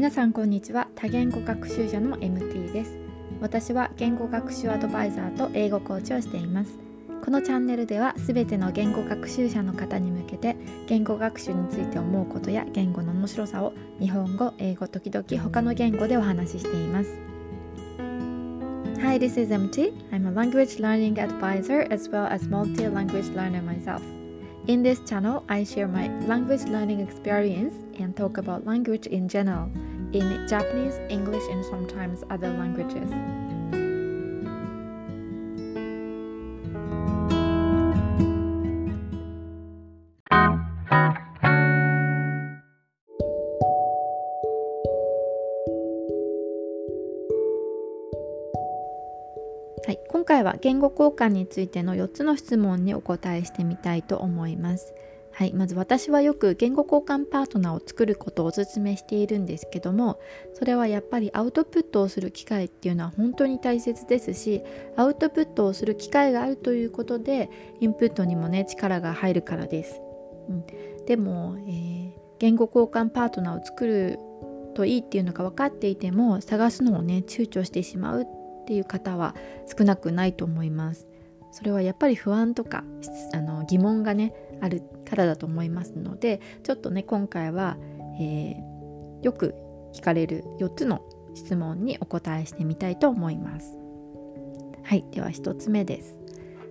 皆さんこんにちは多言語学習者の MT です私は言語学習アドバイザーと英語コーチをしていますこのチャンネルではすべての言語学習者の方に向けて言語学習について思うことや言語の面白さを日本語、英語、時々他の言語でお話ししています Hi, this is MT. I'm a language learning advisor as well as multi-language learner myself. In this channel, I share my language learning experience and talk about language in general in Japanese, English, and sometimes other languages. はい、今回は言語交換についての4つの質問にお答えしてみたいと思います。はい、まず私はよく言語交換パートナーを作ることをお勧めしているんですけどもそれはやっぱりアウトプットをする機会っていうのは本当に大切ですしアウトプットをする機会があるということでインプットにもね力が入るからです。うん、でも、えー、言語交換パートナーを作るといいっていうのが分かっていても探すのをね躊躇してしまうっていう方は少なくないと思います。それはやっぱり不安とかあの疑問がねあるからだと思いますのでちょっとね今回は、えー、よく聞かれる4つの質問にお答えしてみたいと思います。はいでは1つ目です。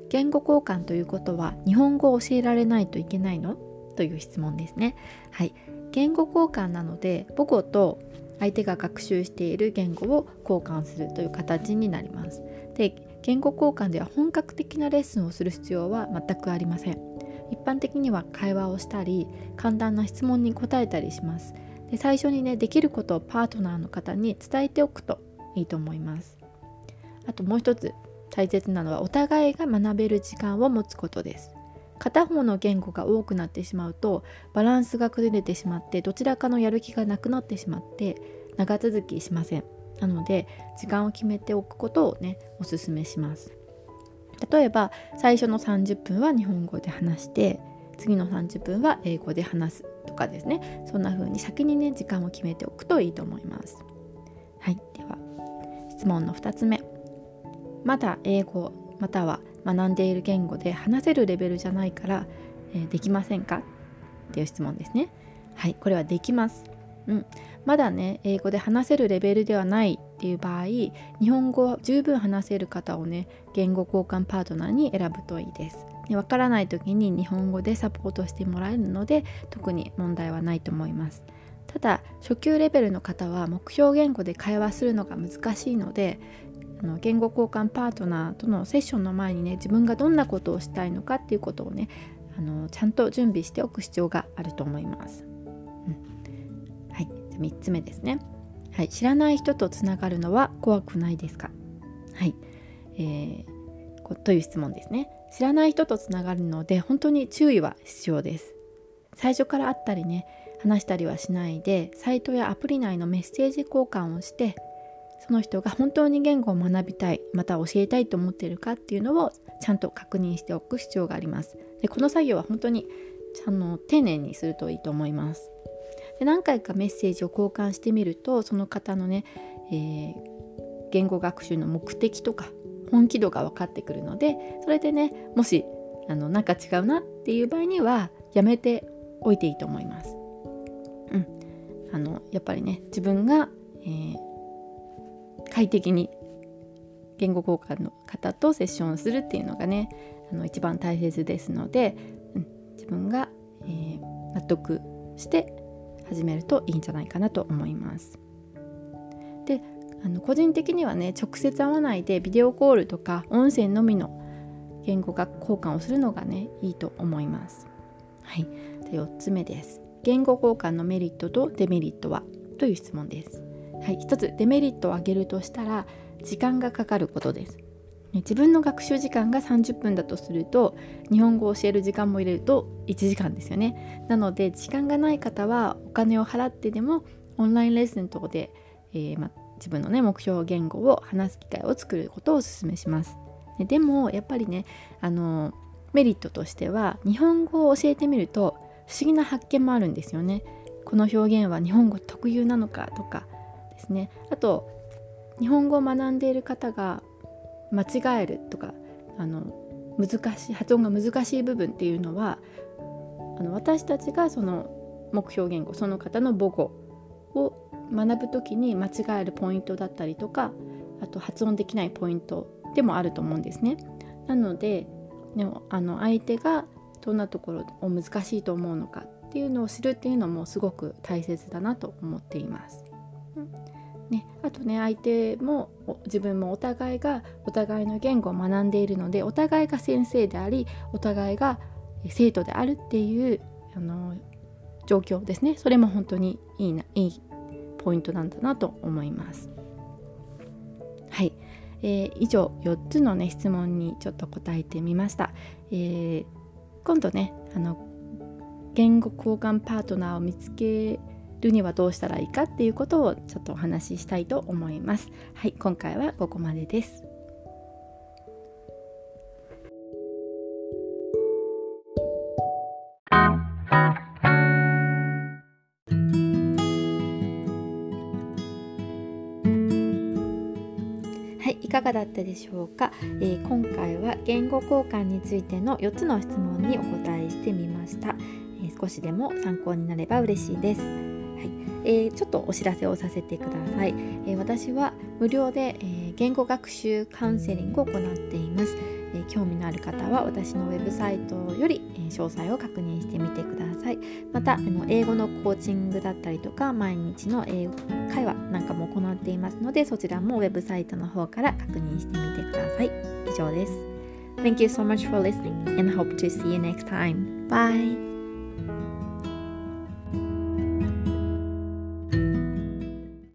言語交換ということは日本語を教えられないといけないの？という質問ですね。はい言語交換なので母語と相手が学習している言語を交換するという形になります。で言語交換では本格的なレッスンをする必要は全くありません。一般的には会話をしたり簡単な質問に答えたりします。で最初にねできることをパートナーの方に伝えておくといいと思います。あともう一つ大切なのはお互いが学べる時間を持つことです。片方の言語が多くなってしまうとバランスが崩れてしまってどちらかのやる気がなくなってしまって長続きしません。なので時間を決めておくことをねおすすめします。例えば最初の30分は日本語で話して次の30分は英語で話すとかですね。そんな風に先にね時間を決めておくといいと思います。はいでは質問の2つ目。まだ英語または学んでいる言語で話せるレベルじゃないから、えー、できませんか？っていう質問ですね。はいこれはできます。うん、まだね英語で話せるレベルではないっていう場合日本語を十分話せる方をね言語交換パートナーに選ぶといいです。わからない時に日本語でサポートしてもらえるので特に問題はないと思います。ただ初級レベルの方は目標言語で会話するのが難しいのであの言語交換パートナーとのセッションの前にね自分がどんなことをしたいのかっていうことをねあのちゃんと準備しておく必要があると思います。うん3つ目ですね、はい、知らない人とつながるのは怖くないですか？はい、えー、という質問ですね。知らない人とつながるので本当に注意は必要です。最初から会ったりね話したりはしないでサイトやアプリ内のメッセージ交換をしてその人が本当に言語を学びたいまた教えたいと思っているかっていうのをちゃんと確認しておく必要があります。でこの作業は本当にあの丁寧にするといいと思います。で何回かメッセージを交換してみるとその方のね、えー、言語学習の目的とか本気度が分かってくるのでそれでねもしあのなんか違うなっていう場合にはやめておいていいと思います。うん、あのやっぱりね自分が、えー、快適に言語交換の方とセッションをするっていうのがねあの一番大切ですので、うん、自分が、えー、納得して始めるといいんじゃないかなと思います。であの個人的にはね直接会わないでビデオコールとか音声のみの言語学交換をするのがねいいと思います。はい、で4つ目です。言語交換のメリットとデメリットは？という質問です。はい、1つデメリットを挙げるとしたら時間がかかることです。自分の学習時間が30分だとすると日本語を教える時間も入れると1時間ですよね。なので時間がない方はお金を払ってでもオンラインレッスン等で、えー、ま、自分のね目標言語を話す機会を作ることをお勧めします。でもやっぱりねあのメリットとしては日本語を教えてみると不思議な発見もあるんですよね。この表現は日本語特有なのかとかですね。あと日本語を学んでいる方が間違えるとかあの難しい発音が難しい部分っていうのはあの私たちがその目標言語その方の母語を学ぶ時に間違えるポイントだったりとかあと発音できないポイントでもあると思うんですね。なのででもあの相手がどんなところを難しいと思うのかっていうのを知るっていうのもすごく大切だなと思っています。うんね、あとね相手も自分もお互いがお互いの言語を学んでいるのでお互いが先生でありお互いが生徒であるっていうあの状況ですねそれも本当にいいないいポイントなんだなと思います。はい、えー、以上4つのね質問にちょっと答えてみました。えー、今度ねあの言語交換パートナーを見つけるにはどうしたらいいかっていうことをちょっとお話ししたいと思います。はい、今回はここまでです。はい、いかがだったでしょうか、えー、今回は言語交換についての4つの質問にお答えしてみました、えー、少しでも参考になれば嬉しいですはい。えー、ちょっとお知らせをさせてください、えー、私は無料で、えー、言語学習カウンセリングを行っています、え興味のある方は私のウェブサイトより、え詳細を確認してみてください。またあの英語のコーチングだったりとか毎日の英語会話なんかも行っていますのでそちらもウェブサイトの方から確認してみてください。以上です。Thank you so much for listening and hope to see you next time. Bye!